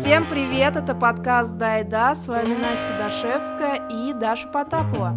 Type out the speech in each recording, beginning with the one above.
Всем привет, это подкаст «Да и да», с вами Настя Дашевская и Даша Потапова.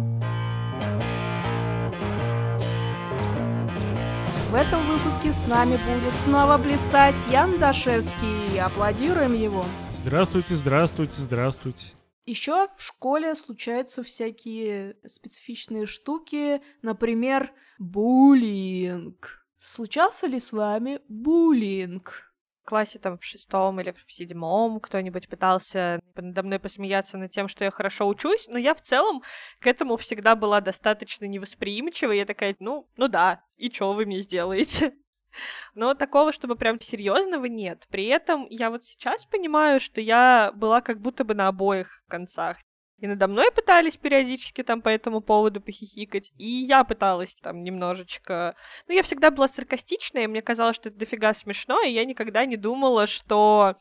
В этом выпуске с нами будет снова блистать Ян Дашевский. Аплодируем его. Здравствуйте, здравствуйте, здравствуйте. Еще в школе случаются всякие специфичные штуки, например, буллинг. Случался ли с вами буллинг? Классе там в шестом или в седьмом кто-нибудь пытался надо мной посмеяться над тем, что я хорошо учусь, но я в целом к этому всегда была достаточно невосприимчива. Я такая, ну, ну да, и что вы мне сделаете? Но такого, чтобы прям серьезного нет. При этом я вот сейчас понимаю, что я была как будто бы на обоих концах. И надо мной пытались периодически там по этому поводу похихикать, и я пыталась там немножечко... Ну, я всегда была саркастичная, и мне казалось, что это дофига смешно, и я никогда не думала, что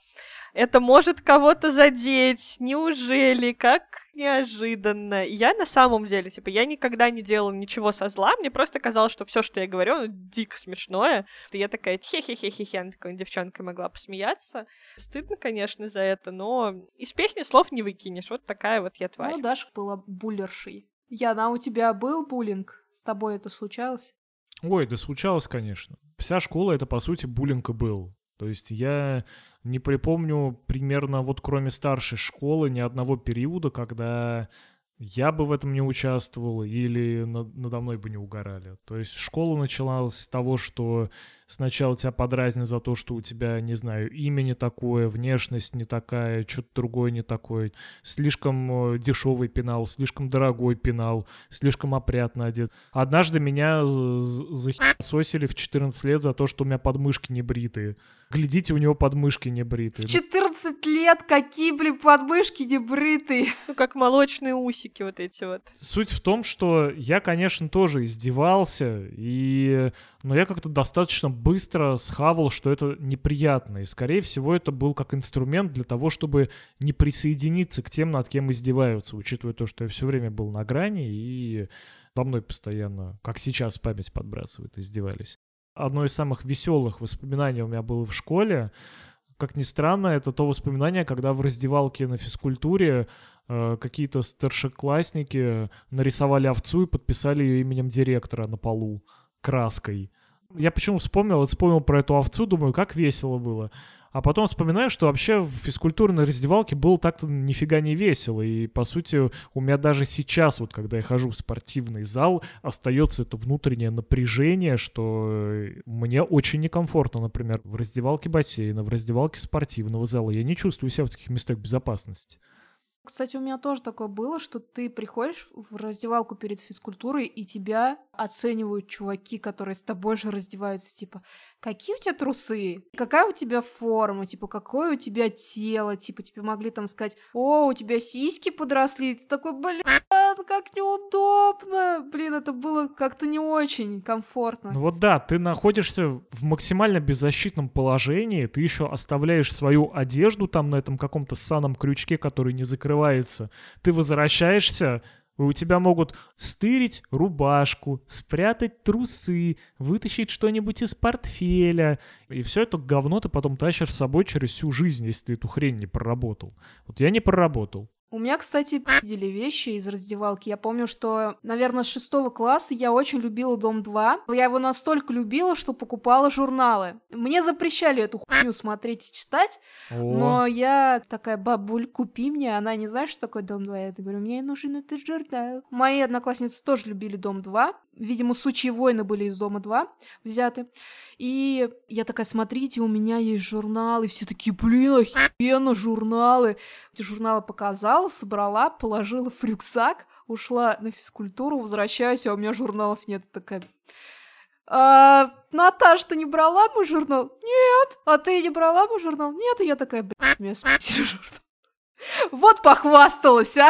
это может кого-то задеть. Неужели? Как неожиданно. я на самом деле, типа, я никогда не делала ничего со зла, мне просто казалось, что все, что я говорю, ну, дико смешное. И я такая, хе-хе-хе-хе-хе, она такой девчонкой могла посмеяться. Стыдно, конечно, за это, но из песни слов не выкинешь. Вот такая вот я тварь. Ну, Даша была буллершей. Яна, у тебя был буллинг? С тобой это случалось? Ой, да случалось, конечно. Вся школа — это, по сути, буллинг и был. То есть я не припомню примерно вот кроме старшей школы ни одного периода, когда я бы в этом не участвовал или надо мной бы не угорали. То есть школа началась с того, что сначала тебя подразнят за то, что у тебя, не знаю, имя не такое, внешность не такая, что-то другое не такое, слишком э, дешевый пенал, слишком дорогой пенал, слишком опрятно одет. Однажды меня захисосили в 14 лет за то, что у меня подмышки не бритые. Глядите, у него подмышки не бритые. В 14 лет какие, блин, подмышки не бритые? Ну, как молочные усики вот эти вот. Суть в том, что я, конечно, тоже издевался, и... но я как-то достаточно быстро схавал, что это неприятно. И, скорее всего, это был как инструмент для того, чтобы не присоединиться к тем, над кем издеваются, учитывая то, что я все время был на грани, и по мной постоянно, как сейчас память подбрасывает, издевались. Одно из самых веселых воспоминаний у меня было в школе. Как ни странно, это то воспоминание, когда в раздевалке на физкультуре э, какие-то старшеклассники нарисовали овцу и подписали ее именем директора на полу краской. Я почему вспомнил, вот вспомнил про эту овцу, думаю, как весело было. А потом вспоминаю, что вообще в физкультурной раздевалке было так-то нифига не весело. И, по сути, у меня даже сейчас, вот когда я хожу в спортивный зал, остается это внутреннее напряжение, что мне очень некомфортно, например, в раздевалке бассейна, в раздевалке спортивного зала. Я не чувствую себя в таких местах безопасности. Кстати, у меня тоже такое было, что ты приходишь в раздевалку перед физкультурой, и тебя оценивают чуваки, которые с тобой же раздеваются, типа, какие у тебя трусы, какая у тебя форма, типа, какое у тебя тело, типа, тебе могли там сказать, о, у тебя сиськи подросли, ты такой, блин, как неудобно, блин, это было как-то не очень комфортно. Ну вот да, ты находишься в максимально беззащитном положении, ты еще оставляешь свою одежду там на этом каком-то саном крючке, который не закрывается, ты возвращаешься, у тебя могут стырить рубашку, спрятать трусы, вытащить что-нибудь из портфеля. И все это говно ты потом тащишь с собой через всю жизнь, если ты эту хрень не проработал. Вот я не проработал. У меня, кстати, пиздили вещи из раздевалки. Я помню, что, наверное, с шестого класса я очень любила «Дом-2». Я его настолько любила, что покупала журналы. Мне запрещали эту хуйню смотреть и читать, О. но я такая, бабуль, купи мне. Она не знает, что такое «Дом-2». Я говорю, мне нужен этот журнал. Мои одноклассницы тоже любили «Дом-2». Видимо, «Сучьи войны» были из «Дома-2» взяты. И я такая, смотрите, у меня есть журналы. Все такие, блин, охеренно, журналы. Эти журналы показала, собрала, положила в рюкзак, ушла на физкультуру, возвращаюсь, а у меня журналов нет. Такая, а, Наташа, ты не брала мой журнал? Нет. А ты не брала мой журнал? Нет. И я такая, блядь, меня спасили журнал. Вот похвасталась, а!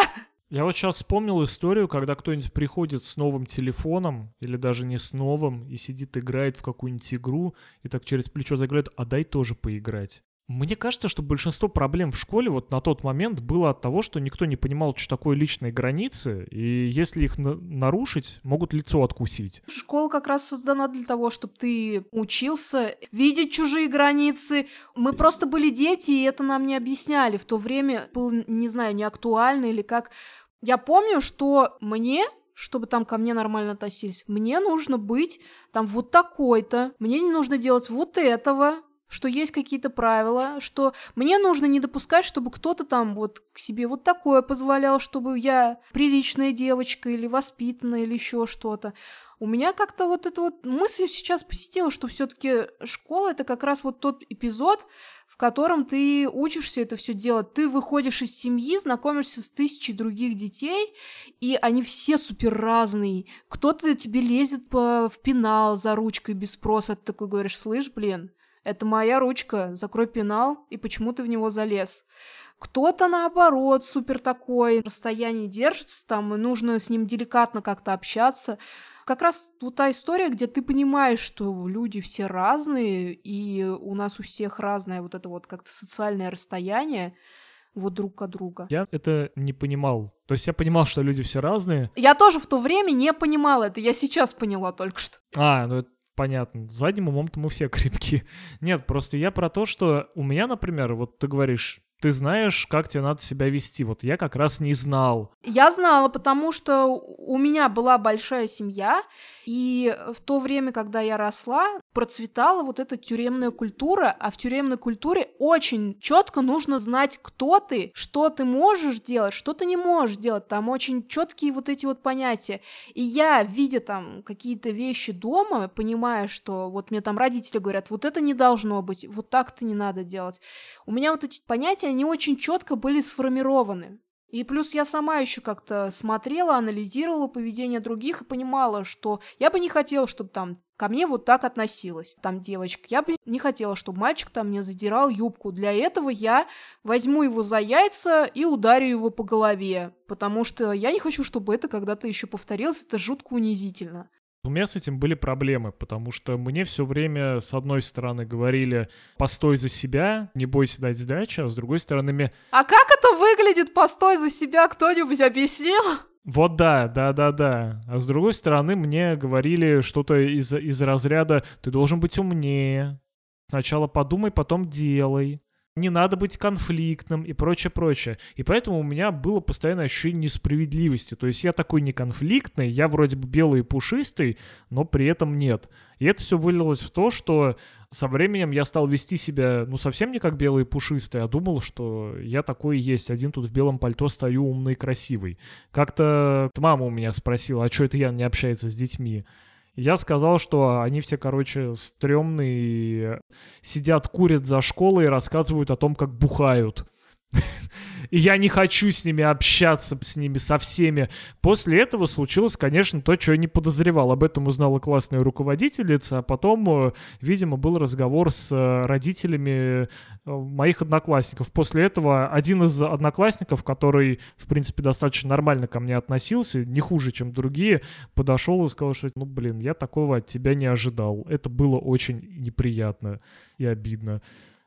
Я вот сейчас вспомнил историю, когда кто-нибудь приходит с новым телефоном, или даже не с новым, и сидит, играет в какую-нибудь игру, и так через плечо заглядывает, а дай тоже поиграть. Мне кажется, что большинство проблем в школе вот на тот момент было от того, что никто не понимал, что такое личные границы, и если их на- нарушить, могут лицо откусить. Школа как раз создана для того, чтобы ты учился видеть чужие границы. Мы просто были дети, и это нам не объясняли. В то время было, не знаю, не актуально или как. Я помню, что мне чтобы там ко мне нормально относились. Мне нужно быть там вот такой-то, мне не нужно делать вот этого, что есть какие-то правила, что мне нужно не допускать, чтобы кто-то там вот к себе вот такое позволял, чтобы я приличная девочка или воспитанная или еще что-то. У меня как-то вот эта вот мысль сейчас посетила, что все-таки школа это как раз вот тот эпизод, котором ты учишься это все делать. Ты выходишь из семьи, знакомишься с тысячей других детей, и они все супер разные. Кто-то тебе лезет по, в пенал за ручкой без спроса. Ты такой говоришь, слышь, блин, это моя ручка, закрой пенал, и почему ты в него залез? Кто-то, наоборот, супер такой, расстояние держится, там, и нужно с ним деликатно как-то общаться. Как раз вот та история, где ты понимаешь, что люди все разные, и у нас у всех разное вот это вот как-то социальное расстояние вот друг от друга. Я это не понимал. То есть я понимал, что люди все разные. Я тоже в то время не понимала это, я сейчас поняла только что. А, ну это понятно. Задним умом-то мы все крепки. Нет, просто я про то, что у меня, например, вот ты говоришь, ты знаешь, как тебе надо себя вести. Вот я как раз не знал. Я знала, потому что у меня была большая семья, и в то время, когда я росла, процветала вот эта тюремная культура, а в тюремной культуре очень четко нужно знать, кто ты, что ты можешь делать, что ты не можешь делать. Там очень четкие вот эти вот понятия. И я, видя там какие-то вещи дома, понимая, что вот мне там родители говорят, вот это не должно быть, вот так-то не надо делать. У меня вот эти понятия, они очень четко были сформированы. И плюс я сама еще как-то смотрела, анализировала поведение других и понимала, что я бы не хотела, чтобы там ко мне вот так относилась, там девочка. Я бы не хотела, чтобы мальчик там мне задирал юбку. Для этого я возьму его за яйца и ударю его по голове, потому что я не хочу, чтобы это когда-то еще повторилось, это жутко унизительно. У меня с этим были проблемы, потому что мне все время, с одной стороны, говорили «постой за себя, не бойся дать сдачи», а с другой стороны мне А как это выглядит «постой за себя» кто-нибудь объяснил? Вот да, да, да, да. А с другой стороны, мне говорили что-то из, из разряда «ты должен быть умнее, сначала подумай, потом делай» не надо быть конфликтным и прочее, прочее. И поэтому у меня было постоянное ощущение несправедливости. То есть я такой неконфликтный, я вроде бы белый и пушистый, но при этом нет. И это все вылилось в то, что со временем я стал вести себя, ну, совсем не как белый и пушистый, а думал, что я такой и есть. Один тут в белом пальто стою умный и красивый. Как-то мама у меня спросила, а что это я не общается с детьми? Я сказал, что они все, короче, стрёмные, сидят, курят за школой и рассказывают о том, как бухают. И я не хочу с ними общаться, с ними, со всеми. После этого случилось, конечно, то, что я не подозревал. Об этом узнала классная руководительница, а потом, э, видимо, был разговор с э, родителями э, моих одноклассников. После этого один из одноклассников, который, в принципе, достаточно нормально ко мне относился, не хуже, чем другие, подошел и сказал, что, ну, блин, я такого от тебя не ожидал. Это было очень неприятно и обидно.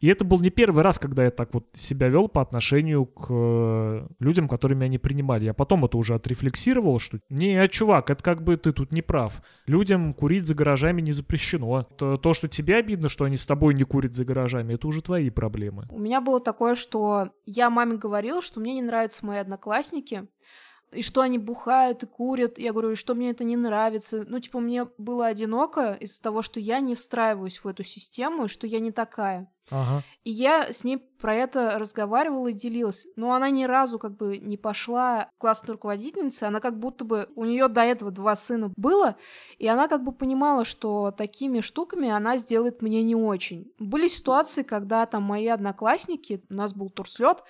И это был не первый раз, когда я так вот себя вел по отношению к э, людям, которые меня не принимали. Я потом это уже отрефлексировал, что не, чувак, это как бы ты тут не прав. Людям курить за гаражами не запрещено. То, то, что тебе обидно, что они с тобой не курят за гаражами, это уже твои проблемы. У меня было такое, что я маме говорила, что мне не нравятся мои одноклассники, и что они бухают и курят. Я говорю, что мне это не нравится. Ну, типа, мне было одиноко из-за того, что я не встраиваюсь в эту систему, и что я не такая. Ага. И я с ней про это разговаривала и делилась. Но она ни разу как бы не пошла к классной руководительнице. Она как будто бы... У нее до этого два сына было, и она как бы понимала, что такими штуками она сделает мне не очень. Были ситуации, когда там мои одноклассники, у нас был турслет,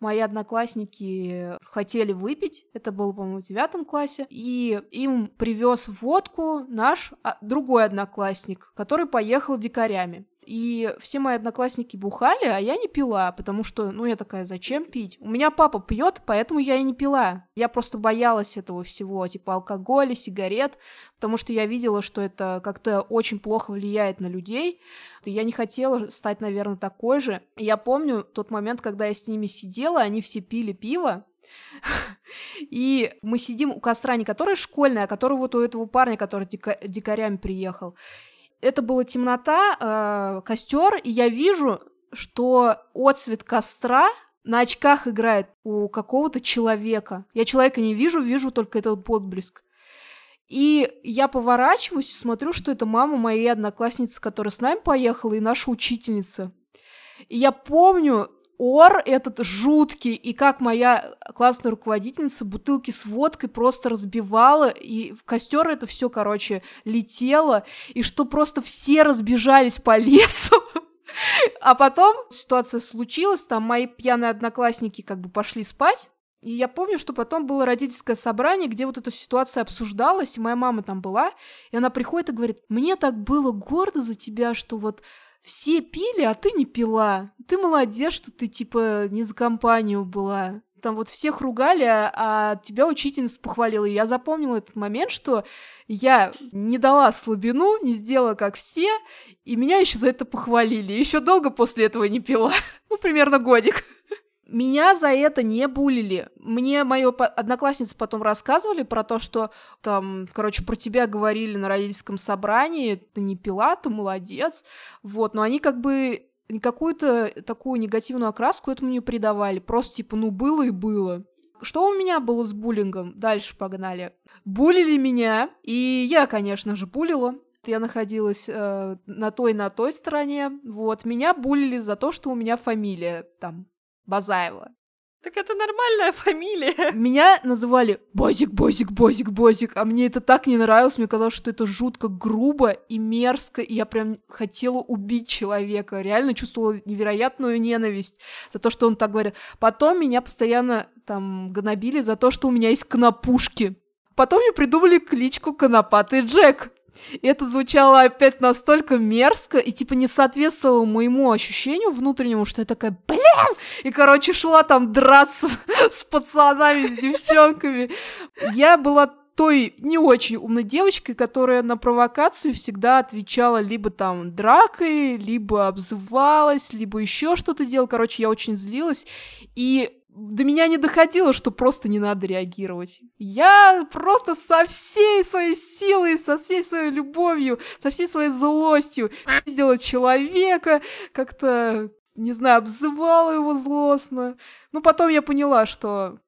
мои одноклассники хотели выпить, это было, по-моему, в девятом классе, и им привез водку наш а, другой одноклассник, который поехал дикарями. И все мои одноклассники бухали, а я не пила, потому что, ну, я такая, зачем пить? У меня папа пьет, поэтому я и не пила. Я просто боялась этого всего, типа алкоголя, сигарет, потому что я видела, что это как-то очень плохо влияет на людей. Я не хотела стать, наверное, такой же. Я помню тот момент, когда я с ними сидела, они все пили пиво, и мы сидим у костра, не который школьный, а который вот у этого парня, который дика- дикарями приехал. Это была темнота, э, костер, и я вижу, что отцвет костра на очках играет у какого-то человека. Я человека не вижу, вижу только этот отблеск. И я поворачиваюсь и смотрю, что это мама моей одноклассницы, которая с нами поехала, и наша учительница. И я помню ор этот жуткий, и как моя классная руководительница бутылки с водкой просто разбивала, и в костер это все, короче, летело, и что просто все разбежались по лесу. А потом ситуация случилась, там мои пьяные одноклассники как бы пошли спать, и я помню, что потом было родительское собрание, где вот эта ситуация обсуждалась, и моя мама там была, и она приходит и говорит, мне так было гордо за тебя, что вот все пили, а ты не пила. Ты молодец, что ты, типа, не за компанию была. Там вот всех ругали, а, тебя учительница похвалила. И я запомнила этот момент, что я не дала слабину, не сделала как все, и меня еще за это похвалили. Еще долго после этого не пила. ну, примерно годик. Меня за это не булили. Мне мои одноклассницы потом рассказывали про то, что там, короче, про тебя говорили на родительском собрании, ты не пила, ты молодец. Вот, но они как бы какую-то такую негативную окраску этому не придавали. Просто типа, ну было и было. Что у меня было с буллингом? Дальше погнали. Булили меня, и я, конечно же, булила. Я находилась э, на той на той стороне. Вот, меня булили за то, что у меня фамилия там Базаева. Так это нормальная фамилия. Меня называли Бозик, Бозик, Бозик, Бозик, а мне это так не нравилось, мне казалось, что это жутко грубо и мерзко, и я прям хотела убить человека, реально чувствовала невероятную ненависть за то, что он так говорит. Потом меня постоянно там гнобили за то, что у меня есть конопушки. Потом мне придумали кличку Конопатый Джек. И это звучало опять настолько мерзко и типа не соответствовало моему ощущению внутреннему, что я такая, блин! И, короче, шла там драться с пацанами, с девчонками. Я была той не очень умной девочкой, которая на провокацию всегда отвечала либо там дракой, либо обзывалась, либо еще что-то делала. Короче, я очень злилась. И до меня не доходило, что просто не надо реагировать. Я просто со всей своей силой, со всей своей любовью, со всей своей злостью сделала человека, как-то, не знаю, обзывала его злостно. Ну, потом я поняла, что,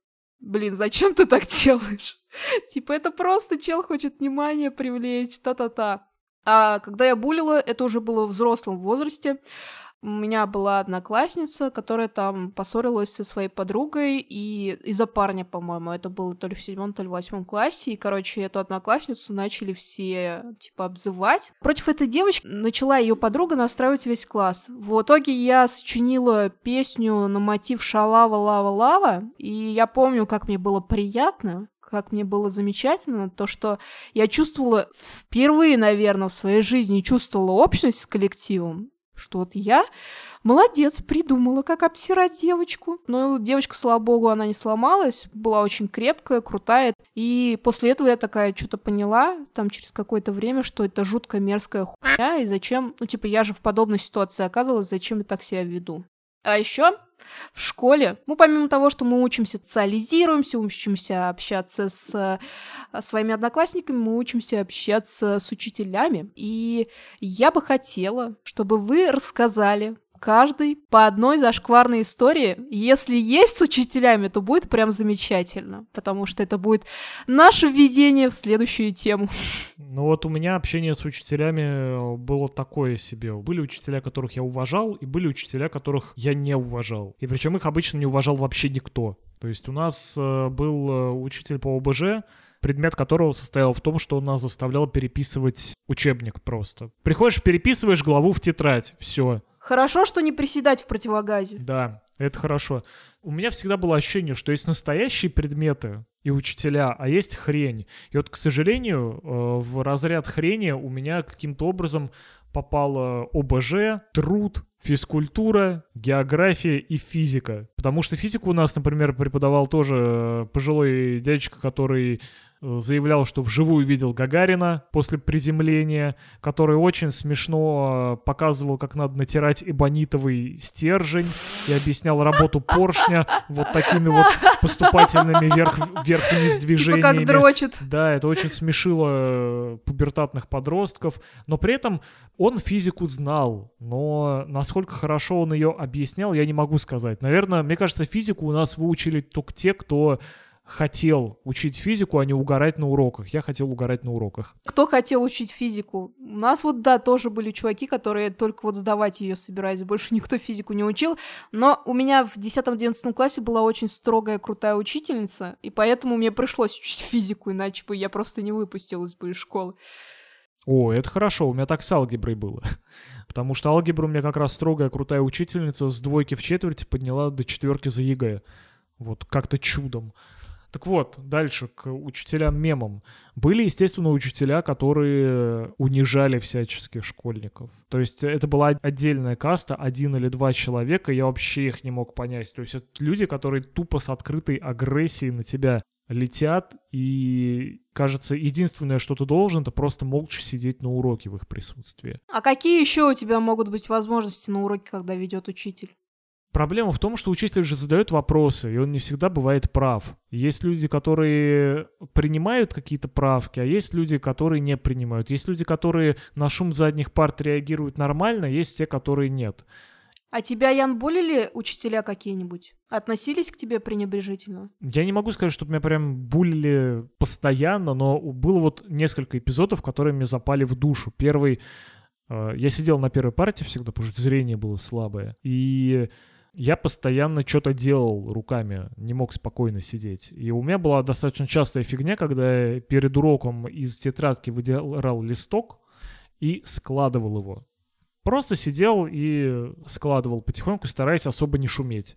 блин, зачем ты так делаешь? Типа, это просто чел хочет внимание привлечь, та-та-та. А когда я булила, это уже было в взрослом возрасте, у меня была одноклассница, которая там поссорилась со своей подругой и из-за парня, по-моему, это было то ли в седьмом, то ли в восьмом классе, и, короче, эту одноклассницу начали все, типа, обзывать. Против этой девочки начала ее подруга настраивать весь класс. В итоге я сочинила песню на мотив «Шалава, лава, лава», и я помню, как мне было приятно, как мне было замечательно, то, что я чувствовала впервые, наверное, в своей жизни чувствовала общность с коллективом что вот я молодец, придумала, как обсирать девочку. Но девочка, слава богу, она не сломалась, была очень крепкая, крутая. И после этого я такая что-то поняла, там через какое-то время, что это жуткая мерзкая хуйня, и зачем, ну типа я же в подобной ситуации оказывалась, зачем я так себя веду. А еще в школе, ну, помимо того, что мы учимся социализируемся, учимся общаться с э, своими одноклассниками, мы учимся общаться с учителями. И я бы хотела, чтобы вы рассказали каждый по одной зашкварной истории. Если есть с учителями, то будет прям замечательно, потому что это будет наше введение в следующую тему. Ну вот у меня общение с учителями было такое себе. Были учителя, которых я уважал, и были учителя, которых я не уважал. И причем их обычно не уважал вообще никто. То есть у нас э, был э, учитель по ОБЖ, предмет которого состоял в том, что он нас заставлял переписывать учебник просто. Приходишь, переписываешь главу в тетрадь, все. Хорошо, что не приседать в противогазе. Да, это хорошо. У меня всегда было ощущение, что есть настоящие предметы и учителя, а есть хрень. И вот, к сожалению, э, в разряд хрени у меня каким-то образом попало ОБЖ, труд, физкультура, география и физика. Потому что физику у нас, например, преподавал тоже э, пожилой дядечка, который заявлял, что вживую видел Гагарина после приземления, который очень смешно э, показывал, как надо натирать эбонитовый стержень и объяснял работу поршня вот такими вот поступательными вверх, вверх-вниз движениями. Типа как дрочит. Да, это очень смешило э, пубертатных подростков, но при этом он физику знал, но насколько хорошо он ее объяснял, я не могу сказать. Наверное, мне кажется, физику у нас выучили только те, кто хотел учить физику, а не угорать на уроках. Я хотел угорать на уроках. Кто хотел учить физику? У нас вот, да, тоже были чуваки, которые только вот сдавать ее собирались. Больше никто физику не учил. Но у меня в 10-11 классе была очень строгая, крутая учительница, и поэтому мне пришлось учить физику, иначе бы я просто не выпустилась бы из школы. О, это хорошо, у меня так с алгеброй было. Потому что алгебру у меня как раз строгая, крутая учительница с двойки в четверти подняла до четверки за ЕГЭ. Вот, как-то чудом. Так вот, дальше к учителям-мемам. Были, естественно, учителя, которые унижали всяческих школьников. То есть это была отдельная каста, один или два человека, я вообще их не мог понять. То есть это люди, которые тупо с открытой агрессией на тебя летят, и, кажется, единственное, что ты должен, это просто молча сидеть на уроке в их присутствии. А какие еще у тебя могут быть возможности на уроке, когда ведет учитель? Проблема в том, что учитель же задает вопросы, и он не всегда бывает прав. Есть люди, которые принимают какие-то правки, а есть люди, которые не принимают. Есть люди, которые на шум задних парт реагируют нормально, есть те, которые нет. А тебя, Ян, булили учителя какие-нибудь? Относились к тебе пренебрежительно? Я не могу сказать, что меня прям булили постоянно, но было вот несколько эпизодов, которые мне запали в душу. Первый, э, я сидел на первой парте всегда, потому что зрение было слабое, и я постоянно что-то делал руками, не мог спокойно сидеть. И у меня была достаточно частая фигня, когда я перед уроком из тетрадки выдирал листок и складывал его. Просто сидел и складывал потихоньку, стараясь особо не шуметь.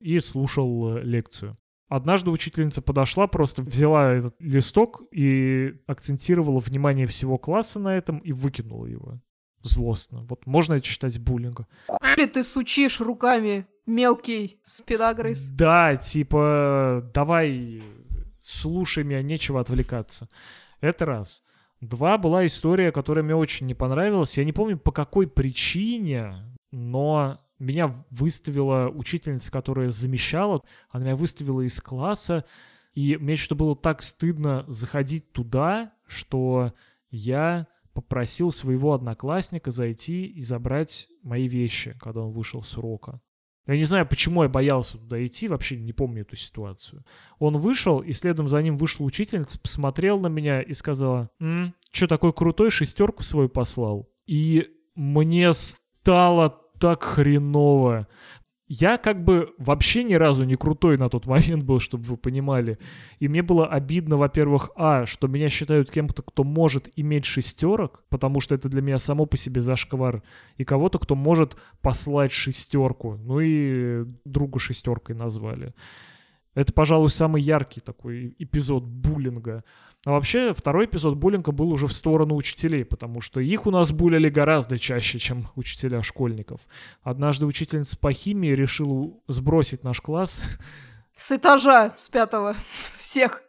И слушал лекцию. Однажды учительница подошла, просто взяла этот листок и акцентировала внимание всего класса на этом и выкинула его злостно. Вот можно это считать буллингом. Хули ты сучишь руками, мелкий спидагрыз? Да, типа, давай, слушай меня, нечего отвлекаться. Это раз. Два, была история, которая мне очень не понравилась. Я не помню, по какой причине, но меня выставила учительница, которая замещала. Она меня выставила из класса, и мне что было так стыдно заходить туда, что я попросил своего одноклассника зайти и забрать мои вещи, когда он вышел с урока. Я не знаю, почему я боялся туда идти, вообще не помню эту ситуацию. Он вышел, и следом за ним вышла учительница, посмотрел на меня и сказала, «М, что такой крутой, шестерку свою послал. И мне стало так хреново. Я как бы вообще ни разу не крутой на тот момент был, чтобы вы понимали. И мне было обидно, во-первых, а, что меня считают кем-то, кто может иметь шестерок, потому что это для меня само по себе зашквар, и кого-то, кто может послать шестерку. Ну и другу шестеркой назвали. Это, пожалуй, самый яркий такой эпизод буллинга. А вообще, второй эпизод буллинга был уже в сторону учителей, потому что их у нас булили гораздо чаще, чем учителя школьников. Однажды учительница по химии решила сбросить наш класс. С этажа, с пятого. Всех.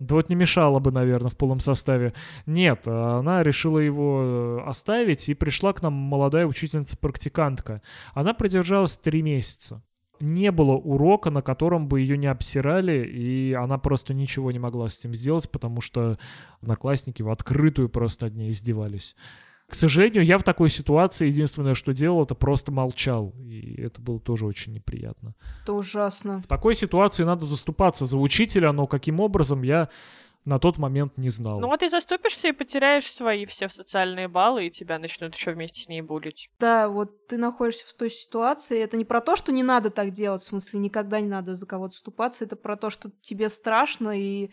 Да вот не мешало бы, наверное, в полном составе. Нет, она решила его э, оставить, и пришла к нам молодая учительница-практикантка. Она продержалась три месяца не было урока, на котором бы ее не обсирали, и она просто ничего не могла с этим сделать, потому что одноклассники в открытую просто над ней издевались. К сожалению, я в такой ситуации единственное, что делал, это просто молчал. И это было тоже очень неприятно. Это ужасно. В такой ситуации надо заступаться за учителя, но каким образом я на тот момент не знал. Ну вот ты заступишься и потеряешь свои все социальные баллы, и тебя начнут еще вместе с ней булить. Да, вот ты находишься в той ситуации. Это не про то, что не надо так делать, в смысле, никогда не надо за кого-то ступаться. Это про то, что тебе страшно, и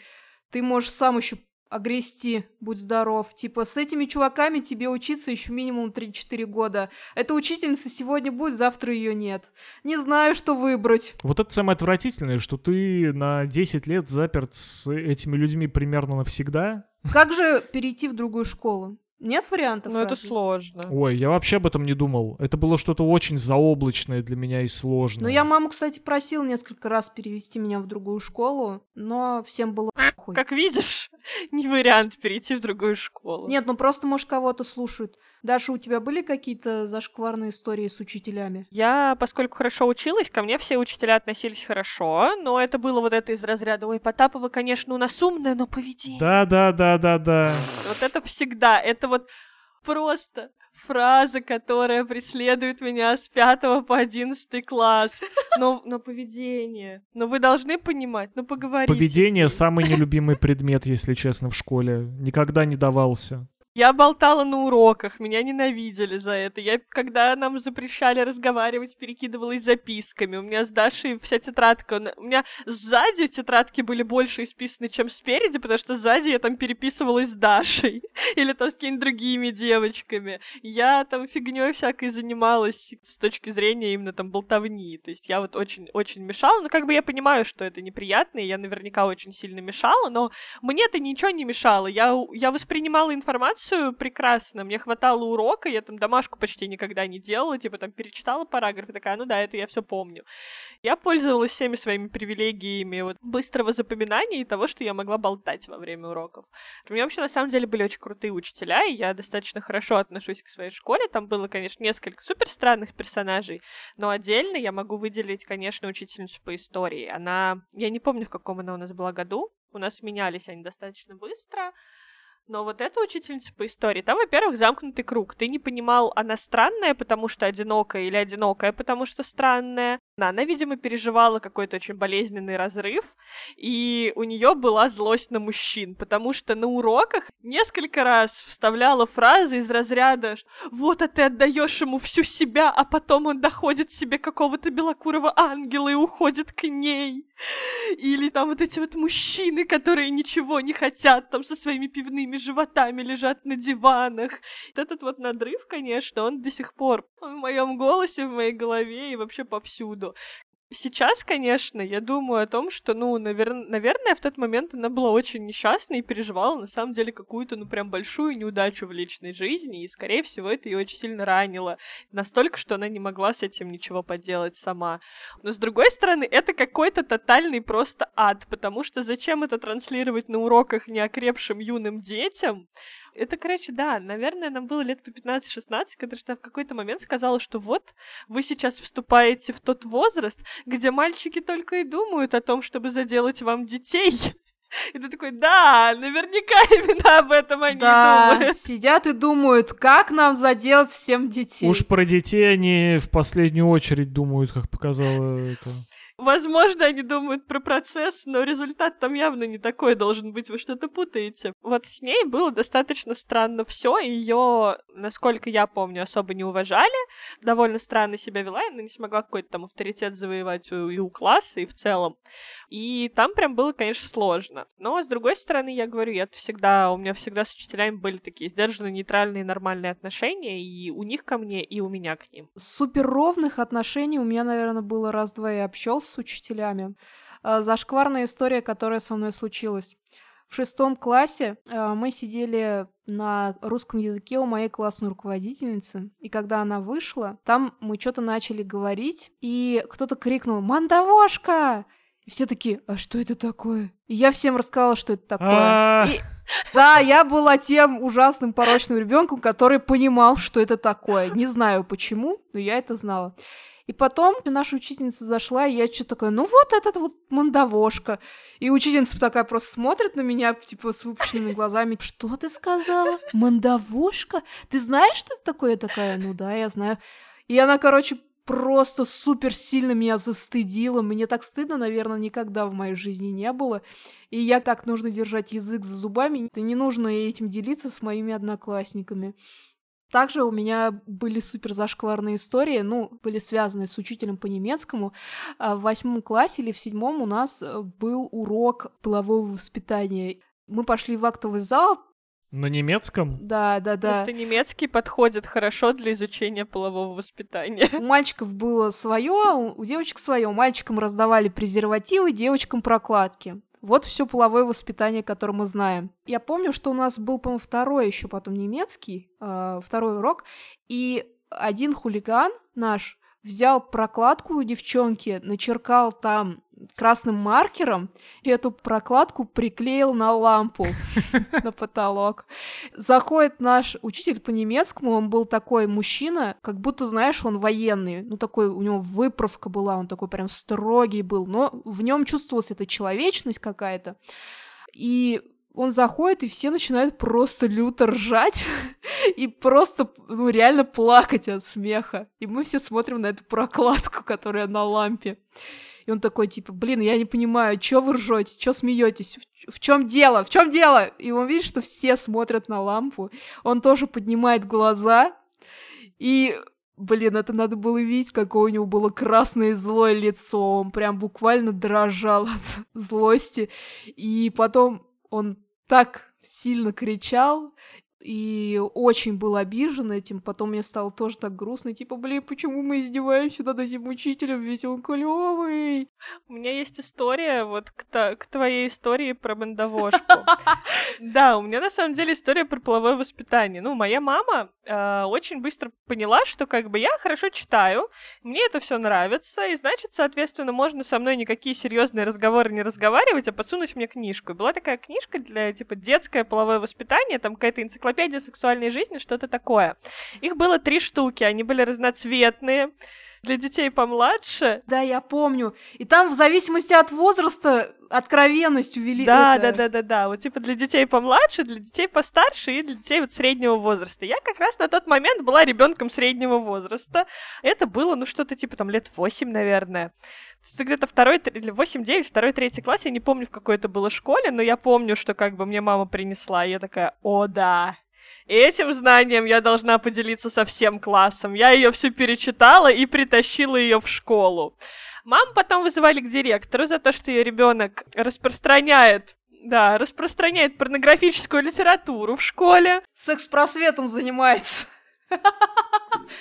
ты можешь сам еще огрести, будь здоров. Типа, с этими чуваками тебе учиться еще минимум 3-4 года. Эта учительница сегодня будет, завтра ее нет. Не знаю, что выбрать. Вот это самое отвратительное, что ты на 10 лет заперт с этими людьми примерно навсегда. Как же перейти в другую школу? Нет вариантов? Ну, это сложно. Ой, я вообще об этом не думал. Это было что-то очень заоблачное для меня и сложное. Ну, я маму, кстати, просил несколько раз перевести меня в другую школу, но всем было хуй. Как видишь, не вариант перейти в другую школу. Нет, ну просто, может, кого-то слушают. Даша, у тебя были какие-то зашкварные истории с учителями? Я, поскольку хорошо училась, ко мне все учителя относились хорошо, но это было вот это из разряда, ой, Потапова, конечно, у нас умная, но поведение. Да, да, да, да, да. Вот это всегда, это вот просто фраза, которая преследует меня с пятого по одиннадцатый класс. Но, но поведение. Но вы должны понимать, ну поговорите. Поведение самый нелюбимый предмет, если честно, в школе. Никогда не давался. Я болтала на уроках, меня ненавидели за это. Я, когда нам запрещали разговаривать, перекидывалась записками. У меня с Дашей вся тетрадка... У меня сзади тетрадки были больше исписаны, чем спереди, потому что сзади я там переписывалась с Дашей. Или там с какими-то другими девочками. Я там фигней всякой занималась с точки зрения именно там болтовни. То есть я вот очень-очень мешала. Ну, как бы я понимаю, что это неприятно, и я наверняка очень сильно мешала, но мне это ничего не мешало. Я, я воспринимала информацию прекрасно. Мне хватало урока, я там домашку почти никогда не делала, типа там перечитала параграф и такая, ну да, это я все помню. Я пользовалась всеми своими привилегиями вот, быстрого запоминания и того, что я могла болтать во время уроков. У меня вообще на самом деле были очень крутые учителя, и я достаточно хорошо отношусь к своей школе. Там было, конечно, несколько супер странных персонажей, но отдельно я могу выделить, конечно, учительницу по истории. Она, я не помню, в каком она у нас была году, у нас менялись они достаточно быстро, но вот эта учительница по истории, там, во-первых, замкнутый круг. Ты не понимал, она странная, потому что одинокая, или одинокая, потому что странная. Она, видимо, переживала какой-то очень болезненный разрыв, и у нее была злость на мужчин, потому что на уроках несколько раз вставляла фразы из разряда «Вот, а ты отдаешь ему всю себя, а потом он доходит себе какого-то белокурого ангела и уходит к ней». Или там вот эти вот мужчины, которые ничего не хотят, там со своими пивными животами лежат на диванах. Вот этот вот надрыв, конечно, он до сих пор в моем голосе, в моей голове и вообще повсюду. Сейчас, конечно, я думаю о том, что, ну, навер- наверное, в тот момент она была очень несчастна и переживала, на самом деле, какую-то, ну, прям большую неудачу в личной жизни, и, скорее всего, это ее очень сильно ранило. Настолько, что она не могла с этим ничего поделать сама. Но, с другой стороны, это какой-то тотальный просто ад, потому что зачем это транслировать на уроках неокрепшим юным детям? Это, короче, да, наверное, нам было лет по 15-16, когда что я в какой-то момент сказала, что вот, вы сейчас вступаете в тот возраст, где мальчики только и думают о том, чтобы заделать вам детей. И ты такой, да, наверняка именно об этом они да, думают. сидят и думают, как нам заделать всем детей. Уж про детей они в последнюю очередь думают, как показало это. Возможно, они думают про процесс, но результат там явно не такой должен быть, вы что-то путаете. Вот с ней было достаточно странно все, ее, насколько я помню, особо не уважали, довольно странно себя вела, она не смогла какой-то там авторитет завоевать у, и у класса, и в целом. И там прям было, конечно, сложно. Но, с другой стороны, я говорю, я всегда, у меня всегда с учителями были такие сдержанные, нейтральные, нормальные отношения, и у них ко мне, и у меня к ним. Супер ровных отношений у меня, наверное, было раз-два и общался с учителями. А, Зашкварная история, которая со мной случилась. В шестом классе э, мы сидели на русском языке у моей классной руководительницы, и когда она вышла, там мы что-то начали говорить, и кто-то крикнул «Мандавошка!» И все такие, а что это такое? И я всем рассказала, что это такое. А, И- Да, я была тем ужасным порочным ребенком, который понимал, что это такое. Не знаю почему, но я это знала. И потом наша учительница зашла, и я что-то такое, ну вот этот вот мандавошка. И учительница такая просто смотрит на меня, типа, с выпущенными глазами. Что ты сказала? Мандавошка? Ты знаешь, что это такое? Я такая, ну да, я знаю. И она, короче, просто супер сильно меня застыдила. Мне так стыдно, наверное, никогда в моей жизни не было. И я так нужно держать язык за зубами. И не нужно этим делиться с моими одноклассниками. Также у меня были супер зашкварные истории, ну, были связаны с учителем по немецкому. А В восьмом классе или в седьмом у нас э, был урок полового воспитания. Мы пошли в актовый зал, На немецком? да, да, да. Просто немецкий подходит хорошо для изучения полового воспитания. У мальчиков было свое, у девочек свое. Мальчикам раздавали презервативы, девочкам прокладки. Вот все половое воспитание, которое мы знаем. Я помню, что у нас был, по-моему, второй еще потом немецкий, э, второй урок, и один хулиган наш взял прокладку у девчонки, начеркал там красным маркером, и эту прокладку приклеил на лампу, на потолок. Заходит наш учитель по немецкому, он был такой мужчина, как будто, знаешь, он военный, ну такой, у него выправка была, он такой прям строгий был, но в нем чувствовалась эта человечность какая-то. И он заходит, и все начинают просто люто ржать и просто, ну, реально плакать от смеха. И мы все смотрим на эту прокладку, которая на лампе. И он такой, типа, блин, я не понимаю, что вы ржете, что смеетесь, в, в чем дело, в чем дело? И он видит, что все смотрят на лампу. Он тоже поднимает глаза, и Блин, это надо было видеть, какое у него было красное злое лицо. Он прям буквально дрожал от злости. И потом он так сильно кричал, и очень был обижен этим. Потом мне стало тоже так грустно, типа, блин, почему мы издеваемся над этим учителем, ведь он клевый. У меня есть история вот к, к твоей истории про бандовошку. Да, у меня на самом деле история про половое воспитание. Ну, моя мама э, очень быстро поняла, что как бы я хорошо читаю, мне это все нравится, и значит, соответственно, можно со мной никакие серьезные разговоры не разговаривать, а подсунуть мне книжку. была такая книжка для, типа, детское половое воспитание, там какая-то энциклопедия энциклопедия сексуальной жизни, что-то такое. Их было три штуки, они были разноцветные для детей помладше. Да, я помню. И там в зависимости от возраста откровенность увели. Да, это... да, да, да, да. Вот типа для детей помладше, для детей постарше и для детей вот среднего возраста. Я как раз на тот момент была ребенком среднего возраста. Это было, ну, что-то типа там лет 8, наверное. Это где-то второй, или 8-9, второй, третий класс, я не помню, в какой это было школе, но я помню, что как бы мне мама принесла, и я такая, о, да, этим знанием я должна поделиться со всем классом. Я ее всю перечитала и притащила ее в школу. Маму потом вызывали к директору за то, что ее ребенок распространяет да, распространяет порнографическую литературу в школе. Секс-просветом занимается.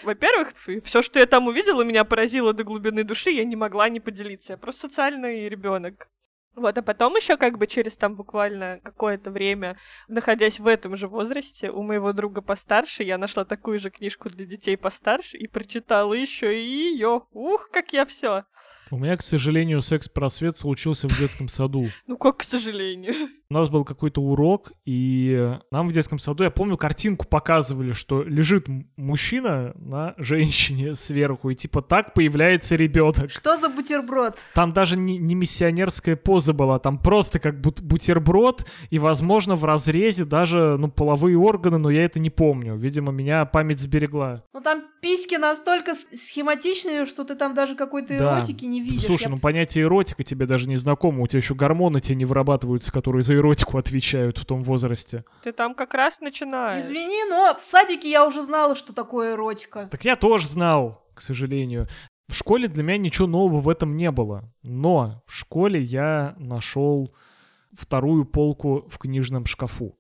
Во-первых, все, что я там увидела, меня поразило до глубины души, я не могла не поделиться. Я просто социальный ребенок. Вот, а потом еще как бы через там буквально какое-то время, находясь в этом же возрасте, у моего друга постарше, я нашла такую же книжку для детей постарше и прочитала еще и ее. Ух, как я все. У меня, к сожалению, секс-просвет случился в детском саду. Ну как, к сожалению? У нас был какой-то урок, и нам в детском саду, я помню, картинку показывали, что лежит мужчина на женщине сверху, и типа так появляется ребенок. Что за бутерброд? Там даже не, не миссионерская поза была, там просто как бут бутерброд, и, возможно, в разрезе даже, ну, половые органы, но я это не помню. Видимо, меня память сберегла. Ну, там письки настолько схематичные, что ты там даже какой-то да. эротики не видишь. Слушай, я... ну понятие эротика тебе даже не знакомо, у тебя еще гормоны тебе не вырабатываются, которые за эротику отвечают в том возрасте. Ты там как раз начинаешь. Извини, но в садике я уже знала, что такое эротика. Так я тоже знал, к сожалению. В школе для меня ничего нового в этом не было. Но в школе я нашел вторую полку в книжном шкафу.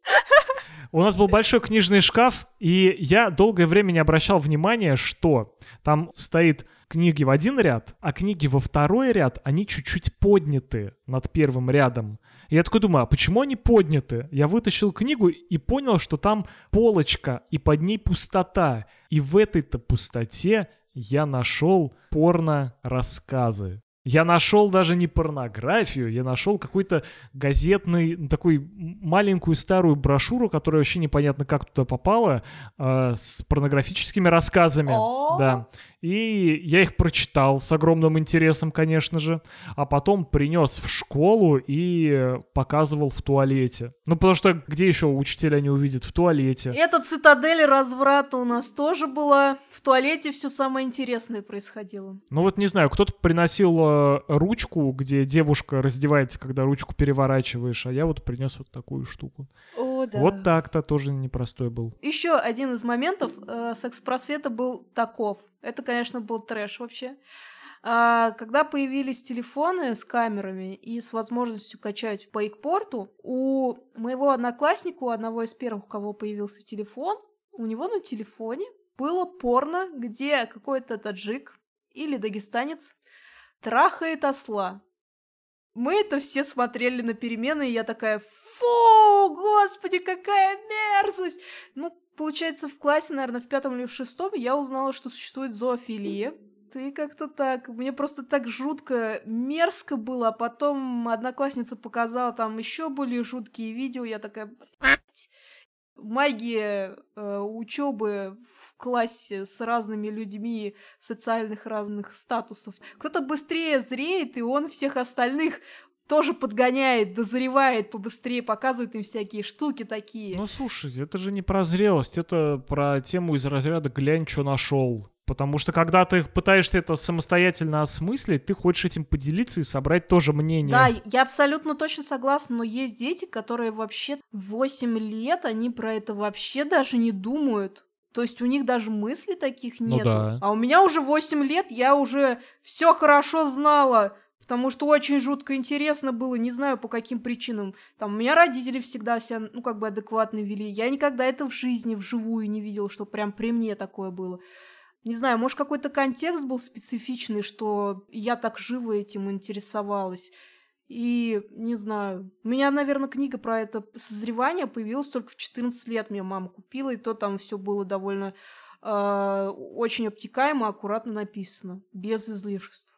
У нас был большой книжный шкаф, и я долгое время не обращал внимания, что там стоит книги в один ряд, а книги во второй ряд, они чуть-чуть подняты над первым рядом. И я такой думаю, а почему они подняты? Я вытащил книгу и понял, что там полочка, и под ней пустота. И в этой-то пустоте я нашел порно-рассказы. Я нашел даже не порнографию, я нашел какой-то газетный, такой маленькую старую брошюру, которая вообще непонятно как туда попала, э, с порнографическими рассказами. Да. И я их прочитал с огромным интересом, конечно же, а потом принес в школу и показывал в туалете. Ну, потому что где еще учителя не увидят? В туалете. Эта цитадель разврата у нас тоже была. В туалете все самое интересное происходило. Ну вот не знаю, кто-то приносил э, ручку, где девушка раздевается, когда ручку переворачиваешь, а я вот принес вот такую штуку. О, да. Вот так-то тоже непростой был. Еще один из моментов э, секс-просвета был таков. Это, конечно, был трэш вообще. А, когда появились телефоны с камерами и с возможностью качать по икпорту, у моего одноклассника, у одного из первых, у кого появился телефон, у него на телефоне было порно, где какой-то таджик или дагестанец трахает осла. Мы это все смотрели на перемены, и я такая, фу, господи, какая мерзость! Ну, получается, в классе, наверное, в пятом или в шестом я узнала, что существует зоофилия. Ты как-то так. Мне просто так жутко мерзко было, а потом одноклассница показала там еще более жуткие видео. Я такая, блядь. Магия э, учебы в классе с разными людьми социальных разных статусов. Кто-то быстрее зреет, и он всех остальных тоже подгоняет, дозревает побыстрее, показывает им всякие штуки такие. Ну слушай, это же не про зрелость, это про тему из разряда «глянь, что нашел». Потому что когда ты пытаешься это самостоятельно осмыслить, ты хочешь этим поделиться и собрать тоже мнение. Да, я абсолютно точно согласна, но есть дети, которые вообще 8 лет, они про это вообще даже не думают. То есть у них даже мыслей таких нет. Ну да. А у меня уже 8 лет, я уже все хорошо знала. Потому что очень жутко интересно было, не знаю по каким причинам. Там у меня родители всегда себя, ну, как бы адекватно вели. Я никогда это в жизни, вживую не видела, что прям при мне такое было. Не знаю, может, какой-то контекст был специфичный, что я так живо этим интересовалась. И, не знаю, у меня, наверное, книга про это созревание появилась только в 14 лет. Мне мама купила, и то там все было довольно э, очень обтекаемо, аккуратно написано, без излишеств.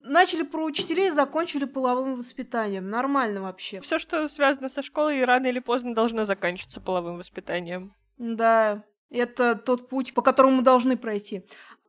Начали про учителей, закончили половым воспитанием. Нормально вообще. Все, что связано со школой, рано или поздно должно заканчиваться половым воспитанием. Да, это тот путь, по которому мы должны пройти.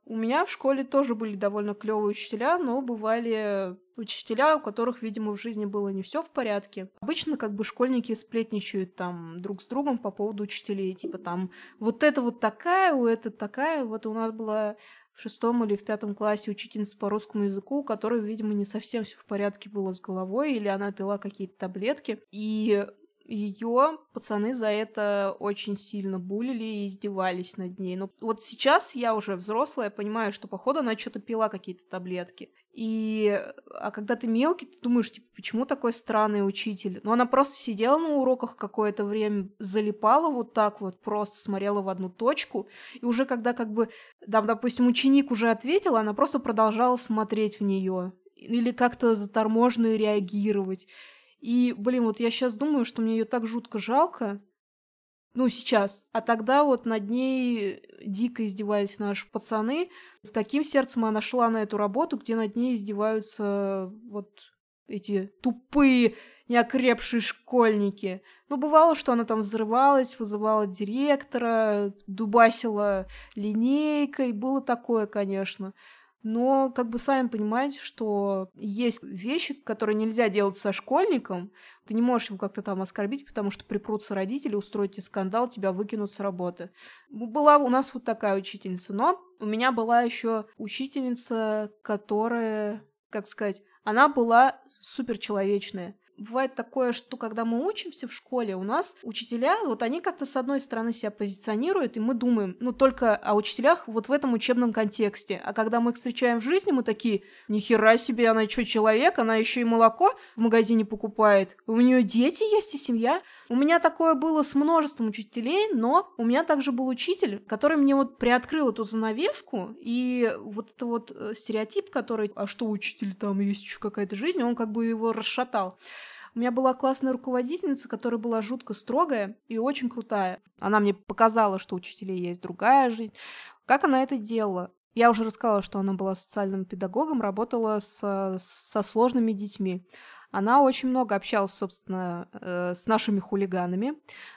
У меня в школе тоже были довольно клевые учителя, но бывали учителя, у которых, видимо, в жизни было не все в порядке. Обычно как бы школьники сплетничают там друг с другом по поводу учителей, типа там вот это вот такая, у это такая. Вот у нас была в шестом или в пятом классе учительница по русскому языку, у которой, видимо, не совсем все в порядке было с головой, или она пила какие-то таблетки. И ее пацаны за это очень сильно булили и издевались над ней. Но вот сейчас я уже взрослая, понимаю, что походу она что-то пила какие-то таблетки. И а когда ты мелкий, ты думаешь, типа, почему такой странный учитель? Но она просто сидела на уроках какое-то время, залипала вот так вот, просто смотрела в одну точку, и уже когда как бы, там, допустим, ученик уже ответил, она просто продолжала смотреть в нее или как-то заторможенно реагировать. И, блин, вот я сейчас думаю, что мне ее так жутко жалко. Ну, сейчас. А тогда вот над ней дико издевались наши пацаны. С каким сердцем она шла на эту работу, где над ней издеваются вот эти тупые, неокрепшие школьники. Ну, бывало, что она там взрывалась, вызывала директора, дубасила линейкой. Было такое, конечно. Но, как бы сами понимаете, что есть вещи, которые нельзя делать со школьником. Ты не можешь его как-то там оскорбить, потому что припрутся родители, устроить тебе скандал, тебя выкинут с работы. Была у нас вот такая учительница. Но у меня была еще учительница, которая, как сказать, она была суперчеловечная бывает такое, что когда мы учимся в школе, у нас учителя, вот они как-то с одной стороны себя позиционируют, и мы думаем, ну, только о учителях вот в этом учебном контексте. А когда мы их встречаем в жизни, мы такие, нихера себе, она что, человек, она еще и молоко в магазине покупает, у нее дети есть и семья. У меня такое было с множеством учителей, но у меня также был учитель, который мне вот приоткрыл эту занавеску, и вот это вот э, стереотип, который, а что учитель, там есть еще какая-то жизнь, он как бы его расшатал. У меня была классная руководительница, которая была жутко строгая и очень крутая. Она мне показала, что у учителей есть другая жизнь. Как она это делала? Я уже рассказала, что она была социальным педагогом, работала с, со сложными детьми. Она очень много общалась, собственно, э, с нашими хулиганами.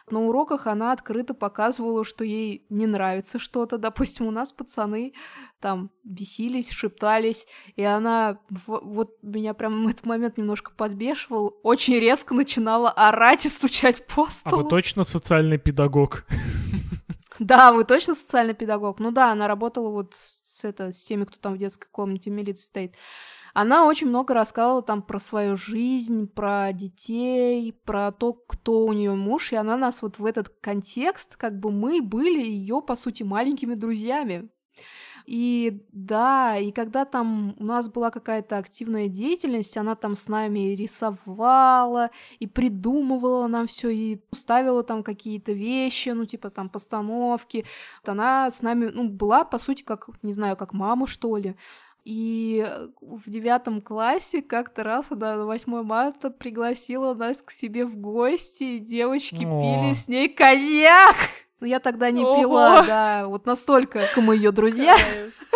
На уроках она открыто показывала, что ей не нравится что-то. Допустим, у нас пацаны там бесились, шептались, и она, вот меня прям в этот момент немножко подбешивал, очень резко начинала орать и стучать по столу. А вы точно социальный педагог? Да, вы точно социальный педагог? Ну да, она работала вот с, это, с теми, кто там в детской комнате милиции стоит. Она очень много рассказывала там про свою жизнь, про детей, про то, кто у нее муж, и она нас вот в этот контекст, как бы мы были ее, по сути, маленькими друзьями. И да, и когда там у нас была какая-то активная деятельность, она там с нами рисовала и придумывала нам все и ставила там какие-то вещи, ну типа там постановки. Вот она с нами, ну была по сути как, не знаю, как мама что ли. И в девятом классе как-то раз она на 8 марта пригласила нас к себе в гости, и девочки О. пили с ней коньяк. Но я тогда не Ого. пила, да, вот настолько мы ее друзья.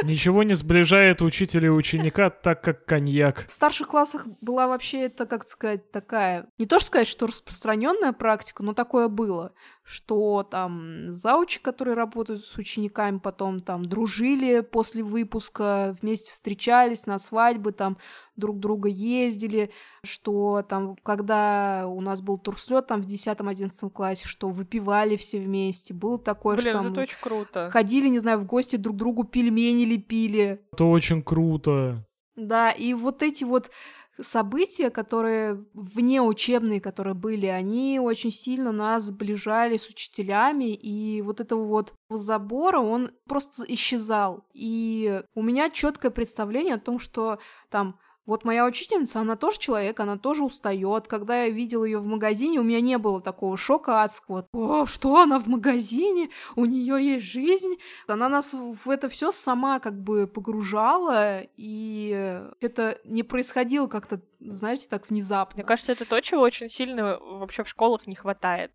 Ничего не сближает учителя и ученика так, как коньяк. В старших классах была вообще это, как сказать, такая, не то что сказать, что распространенная практика, но такое было, что там заучи, которые работают с учениками, потом там дружили после выпуска, вместе встречались на свадьбы, там друг друга ездили, что там, когда у нас был турслет там в 10-11 классе, что выпивали все вместе, было такое, Блин, что там это очень круто. ходили, не знаю, в гости друг другу пельмени лепили, Это очень круто. да, и вот эти вот события, которые вне учебные, которые были, они очень сильно нас сближали с учителями, и вот этого вот забора, он просто исчезал. И у меня четкое представление о том, что там вот моя учительница, она тоже человек, она тоже устает. Когда я видела ее в магазине, у меня не было такого шока адского. О, что она в магазине? У нее есть жизнь. Она нас в это все сама как бы погружала, и это не происходило как-то, знаете, так внезапно. Мне кажется, это то, чего очень сильно вообще в школах не хватает.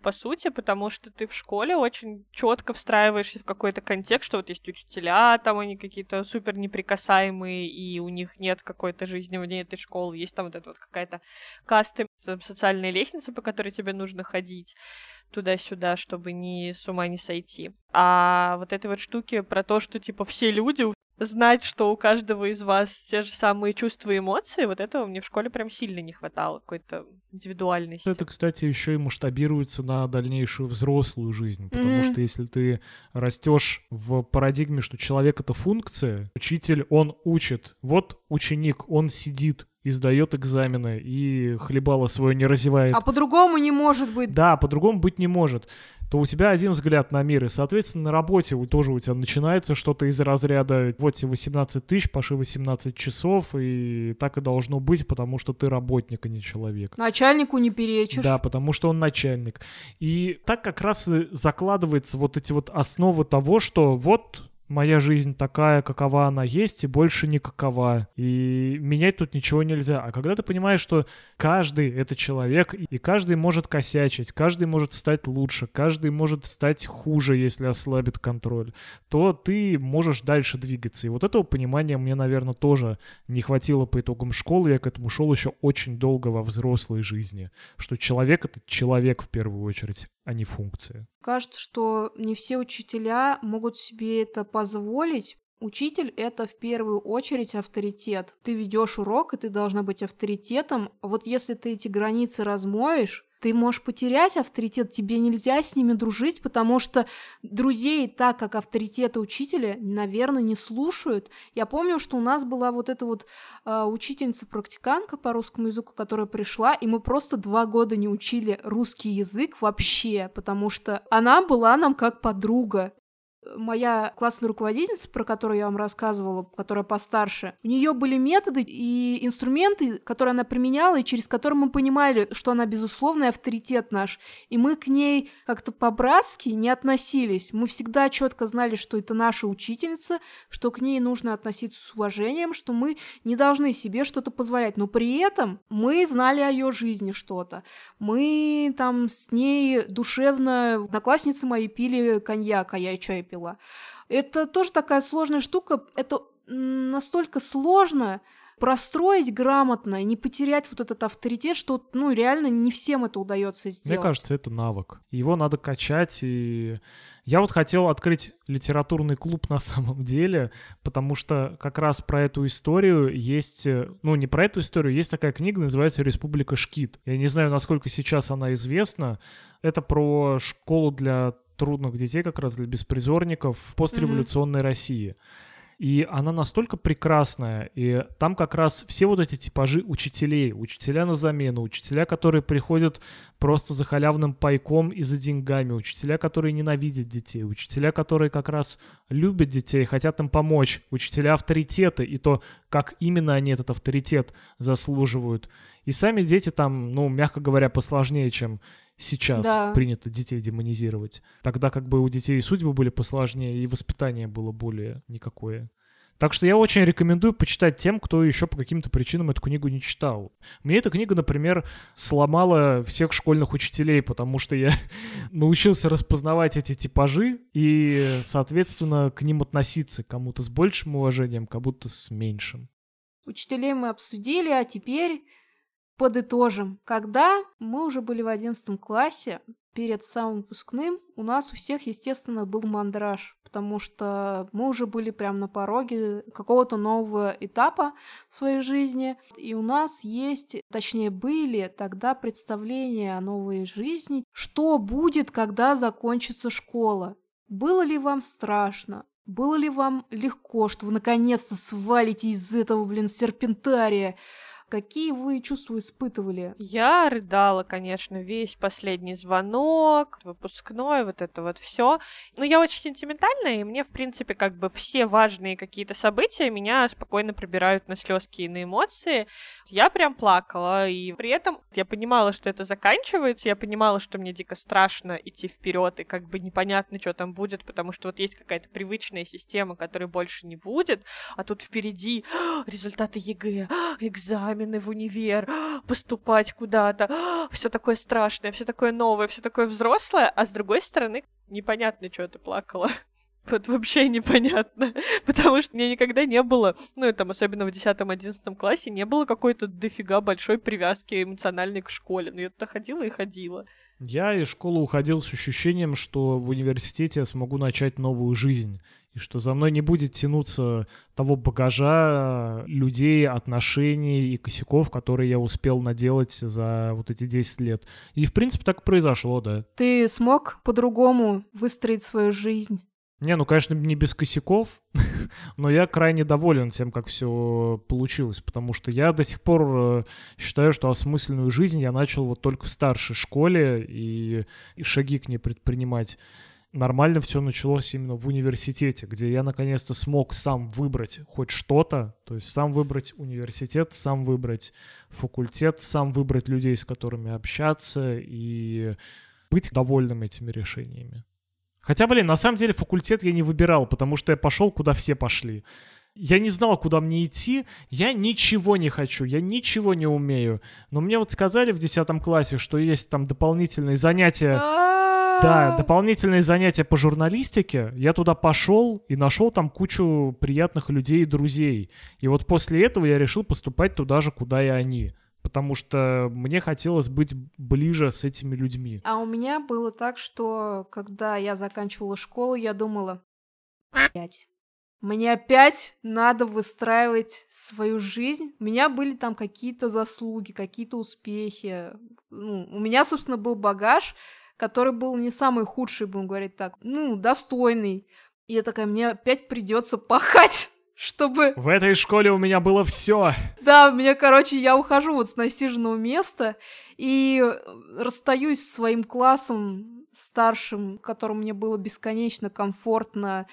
По сути, потому что ты в школе очень четко встраиваешься в какой-то контекст, что вот есть учителя, там они какие-то супер неприкасаемые, и у них нет какой-то жизни вне этой школы. Есть там вот эта вот какая-то каста, социальная лестница, по которой тебе нужно ходить туда-сюда, чтобы ни с ума не сойти. А вот этой вот штуки про то, что, типа, все люди, знать, что у каждого из вас те же самые чувства и эмоции, вот этого мне в школе прям сильно не хватало, какой-то индивидуальности. Это, кстати, еще и масштабируется на дальнейшую взрослую жизнь, потому Мгм. что если ты растешь в парадигме, что человек это функция, учитель он учит, вот ученик он сидит и сдает экзамены и хлебало свое не разевает. А по-другому не может быть. Да, по-другому быть не может. То у тебя один взгляд на мир, и, соответственно, на работе тоже у тебя начинается что-то из разряда «вот тебе 18 тысяч, паши 18 часов», и так и должно быть, потому что ты работник, а не человек. Начальнику не перечишь. Да, потому что он начальник. И так как раз закладывается вот эти вот основы того, что вот моя жизнь такая, какова она есть, и больше никакова. И менять тут ничего нельзя. А когда ты понимаешь, что каждый это человек, и каждый может косячить, каждый может стать лучше, каждый может стать хуже, если ослабит контроль, то ты можешь дальше двигаться. И вот этого понимания мне, наверное, тоже не хватило по итогам школы. Я к этому шел еще очень долго во взрослой жизни. Что человек — это человек в первую очередь, а не функция. Кажется, что не все учителя могут себе это позволить. Учитель — это в первую очередь авторитет. Ты ведешь урок, и ты должна быть авторитетом. Вот если ты эти границы размоешь, ты можешь потерять авторитет, тебе нельзя с ними дружить, потому что друзей так, как авторитета учителя, наверное, не слушают. Я помню, что у нас была вот эта вот э, учительница-практиканка по русскому языку, которая пришла, и мы просто два года не учили русский язык вообще, потому что она была нам как подруга. Моя классная руководительница, про которую я вам рассказывала, которая постарше, у нее были методы и инструменты, которые она применяла, и через которые мы понимали, что она безусловный авторитет наш. И мы к ней как-то по-братски не относились. Мы всегда четко знали, что это наша учительница, что к ней нужно относиться с уважением, что мы не должны себе что-то позволять. Но при этом мы знали о ее жизни что-то. Мы там с ней душевно... Одноклассницы мои пили коньяк, а я чай пила. Это тоже такая сложная штука. Это настолько сложно простроить грамотно и не потерять вот этот авторитет, что, ну, реально не всем это удается сделать. Мне кажется, это навык. Его надо качать, и я вот хотел открыть литературный клуб на самом деле, потому что как раз про эту историю есть, э, ну не про эту историю, есть такая книга, называется «Республика Шкит». Я не знаю, насколько сейчас она известна. Это про школу для трудных детей, как раз для беспризорников в постреволюционной России. И она настолько прекрасная, и там как раз все вот эти типажи учителей, учителя на замену, учителя, которые приходят просто за халявным пайком и за деньгами, учителя, которые ненавидят детей, учителя, которые как раз любят детей, хотят им помочь, учителя авторитеты, и то, как именно они этот авторитет заслуживают. И сами дети там, ну, мягко говоря, посложнее, чем сейчас Да. принято детей демонизировать. Тогда как бы у детей судьбы были посложнее, и воспитание было более никакое. Так что я очень рекомендую почитать тем, кто еще по каким-то причинам эту книгу не читал. Мне эта книга, например, сломала всех школьных учителей, потому что я научился распознавать эти типажи и, соответственно, к ним относиться кому-то с большим уважением, кому-то с меньшим. Учителей мы обсудили, а теперь подытожим. Когда мы уже были в одиннадцатом классе, перед самым выпускным у нас у всех, естественно, был мандраж, потому что мы уже были прям на пороге какого-то нового этапа в своей жизни, и у нас есть, точнее были тогда представления о новой жизни, что будет, когда закончится школа. Было ли вам страшно? Было ли вам легко, что вы наконец-то свалите из этого, блин, серпентария? Какие вы чувства испытывали? Я рыдала, конечно, весь последний звонок, выпускной, вот это вот все. Но я очень сентиментальная, и мне, в принципе, как бы все важные какие-то события меня спокойно пробирают на слезки и на эмоции. Я прям плакала, и при этом я понимала, что это заканчивается, я понимала, что мне дико страшно идти вперед, и как бы непонятно, что там будет, потому что вот есть какая-то привычная система, которой больше не будет, а тут впереди результаты ЕГЭ, экзамен, экзамены в универ, поступать куда-то, все такое страшное, все такое новое, все такое взрослое, а с другой стороны, непонятно, что ты плакала. Вот вообще непонятно, потому что мне никогда не было, ну, там, особенно в 10-11 классе, не было какой-то дофига большой привязки эмоциональной к школе. Но я туда ходила и ходила. Я из школы уходил с ощущением, что в университете я смогу начать новую жизнь и что за мной не будет тянуться того багажа людей, отношений и косяков, которые я успел наделать за вот эти 10 лет. И, в принципе, так и произошло, да. Ты смог по-другому выстроить свою жизнь? Не, ну, конечно, не без косяков, но я крайне доволен тем, как все получилось, потому что я до сих пор э, считаю, что осмысленную жизнь я начал вот только в старшей школе и, и шаги к ней предпринимать нормально все началось именно в университете, где я наконец-то смог сам выбрать хоть что-то, то есть сам выбрать университет, сам выбрать факультет, сам выбрать людей, с которыми общаться и быть довольным этими решениями. Хотя, блин, на самом деле факультет я не выбирал, потому что я пошел, куда все пошли. Я не знал, куда мне идти, я ничего не хочу, я ничего не умею. Но мне вот сказали в 10 классе, что есть там дополнительные занятия да, дополнительные занятия по журналистике. Я туда пошел и нашел там кучу приятных людей и друзей. И вот после этого я решил поступать туда же, куда и они. Потому что мне хотелось быть ближе с этими людьми. А у меня было так, что когда я заканчивала школу, я думала, блять, мне опять надо выстраивать свою жизнь. У меня были там какие-то заслуги, какие-то успехи. Ну, у меня, собственно, был багаж, который был не самый худший, будем говорить так, ну, достойный. И я такая, мне опять придется пахать чтобы... В этой школе у меня было все. Да, мне, короче, я ухожу вот с насиженного места и расстаюсь с своим классом старшим, которому мне было бесконечно комфортно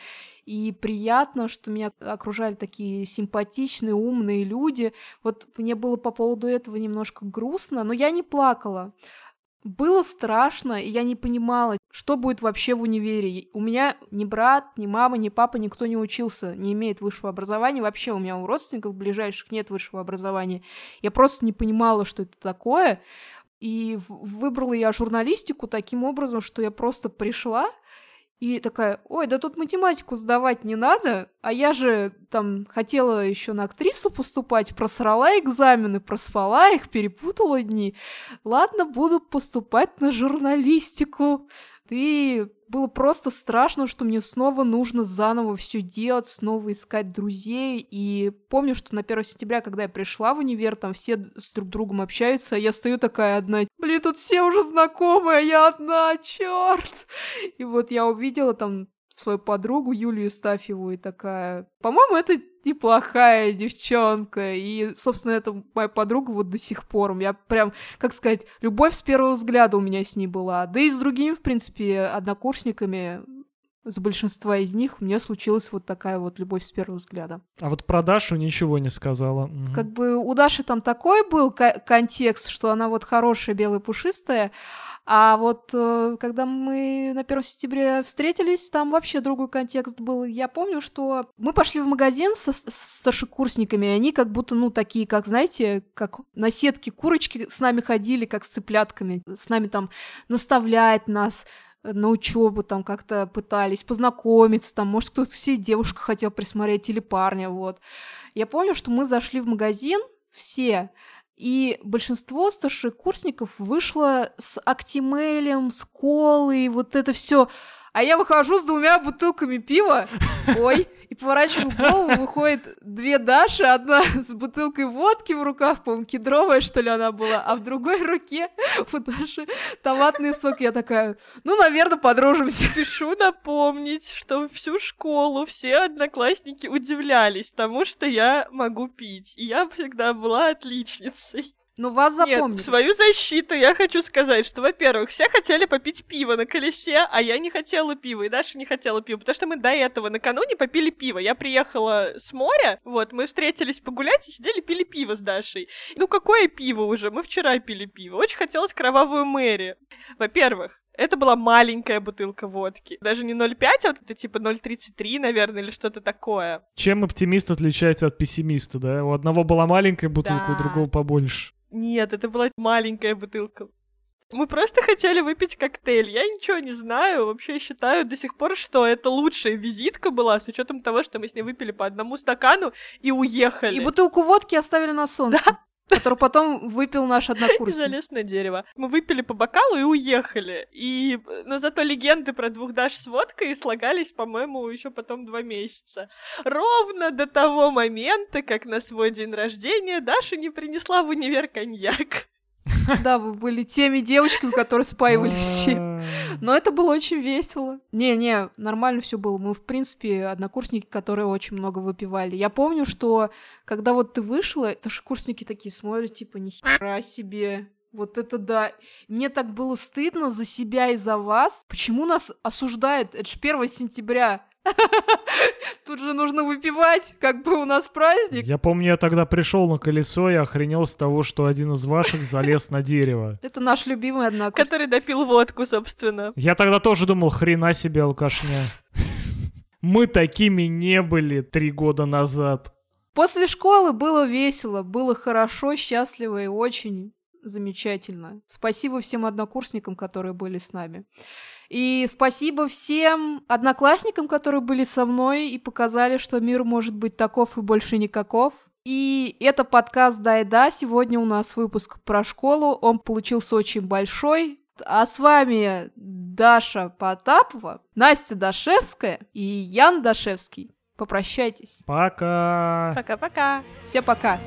и приятно, что меня окружали такие симпатичные, умные люди. Вот мне было по поводу этого немножко грустно, но я не плакала. Было страшно, и я не понимала, что будет вообще в универе. У меня ни брат, ни мама, ни папа, никто не учился, не имеет высшего образования. Вообще у меня у родственников ближайших нет высшего образования. Я просто не понимала, что это такое. И выбрала я журналистику таким образом, что я просто пришла, и такая, ой, да тут математику сдавать не надо, а я же там хотела еще на актрису поступать, просрала экзамены, проспала их, перепутала дни. Ладно, буду поступать на журналистику. И было просто страшно, что мне снова нужно заново все делать, снова искать друзей. И помню, что на 1 сентября, когда я пришла в универ, там все с друг другом общаются, а я стою такая одна. Блин, тут все уже знакомые, а я одна, черт! И вот я увидела там свою подругу Юлию Стафьеву и такая, по-моему, это неплохая девчонка. И, собственно, это моя подруга вот до сих пор. Я прям, как сказать, любовь с первого взгляда у меня с ней была. Да и с другими, в принципе, однокурсниками с большинства из них у меня случилась вот такая вот любовь с первого взгляда. А вот про Дашу ничего не сказала. Как бы у Даши там такой был ко- контекст, что она вот хорошая, белая, пушистая, а вот э, когда мы на 1 сентября встретились, там вообще другой контекст был. Я помню, что мы пошли в магазин со старшекурсниками, они как будто, ну, такие, как, знаете, как на сетке курочки с нами ходили, как с цыплятками, с нами там наставлять нас, э, на учебу там как-то пытались познакомиться, там, может, кто-то себе девушку хотел присмотреть или парня, вот. Я помню, что мы зашли в магазин все, и большинство старшекурсников вышло с актимелем, с колой, вот это все. А я выхожу с двумя бутылками пива, ой, и поворачиваю голову, выходит две Даши, одна с бутылкой водки в руках, по-моему, кедровая, что ли, она была, а в другой руке у Даши томатный сок. Я такая, ну, наверное, подружимся. Спешу напомнить, что всю школу все одноклассники удивлялись тому, что я могу пить. И я всегда была отличницей. Ну, вас Нет, запомнили. в свою защиту я хочу сказать, что, во-первых, все хотели попить пиво на колесе, а я не хотела пива, и Даша не хотела пива, потому что мы до этого накануне попили пиво. Я приехала с моря, вот, мы встретились погулять и сидели, пили пиво с Дашей. Ну, какое пиво уже? Мы вчера пили пиво. Очень хотелось кровавую Мэри. Во-первых, это была маленькая бутылка водки. Даже не 0,5, а вот это типа 0,33, наверное, или что-то такое. Чем оптимист отличается от пессимиста, да? У одного была маленькая бутылка, у Да. другого побольше. Нет, это была маленькая бутылка. Мы просто хотели выпить коктейль. Я ничего не знаю. Вообще считаю до сих пор, что это лучшая визитка была, с учетом того, что мы с ней выпили по одному стакану и уехали. И бутылку водки оставили на солнце, которую потом выпил наш однокурсник. залез на дерево. Мы выпили по бокалу и уехали. И, но зато легенды про двух Даш с водкой слагались, по-моему, еще потом два месяца. Ровно до того момента, как на свой день рождения Даша не принесла в универ коньяк. Да, вы были теми девочками, которые спаивали все. А, Но это было очень весело. Не-не, нормально все было. Мы, в принципе, однокурсники, которые очень много выпивали. Я помню, что когда вот ты вышла, старшекурсники такие смотрят, типа, нихера себе. Вот это да. Мне так было стыдно за себя и за вас. Почему нас осуждают? Это же 1 сентября. Тут же нужно выпивать, как бы у нас праздник. Я помню, я тогда пришел на колесо и охренел с того, что один из ваших залез на дерево. Это наш любимый однокурсник. Который допил водку, собственно. Я тогда тоже думал, хрена себе алкашня. Мы такими не были три года назад. После школы было весело, было хорошо, счастливо и очень замечательно. Спасибо всем однокурсникам, которые были с нами. И спасибо всем одноклассникам, которые были со мной и показали, что мир может быть таков и больше никаков. И это подкаст «Да и да». Сегодня у нас выпуск про школу. Он получился очень большой. А с вами Даша Потапова, Настя Дашевская и Ян Дашевский. Попрощайтесь. Пока. Пока-пока. Все пока.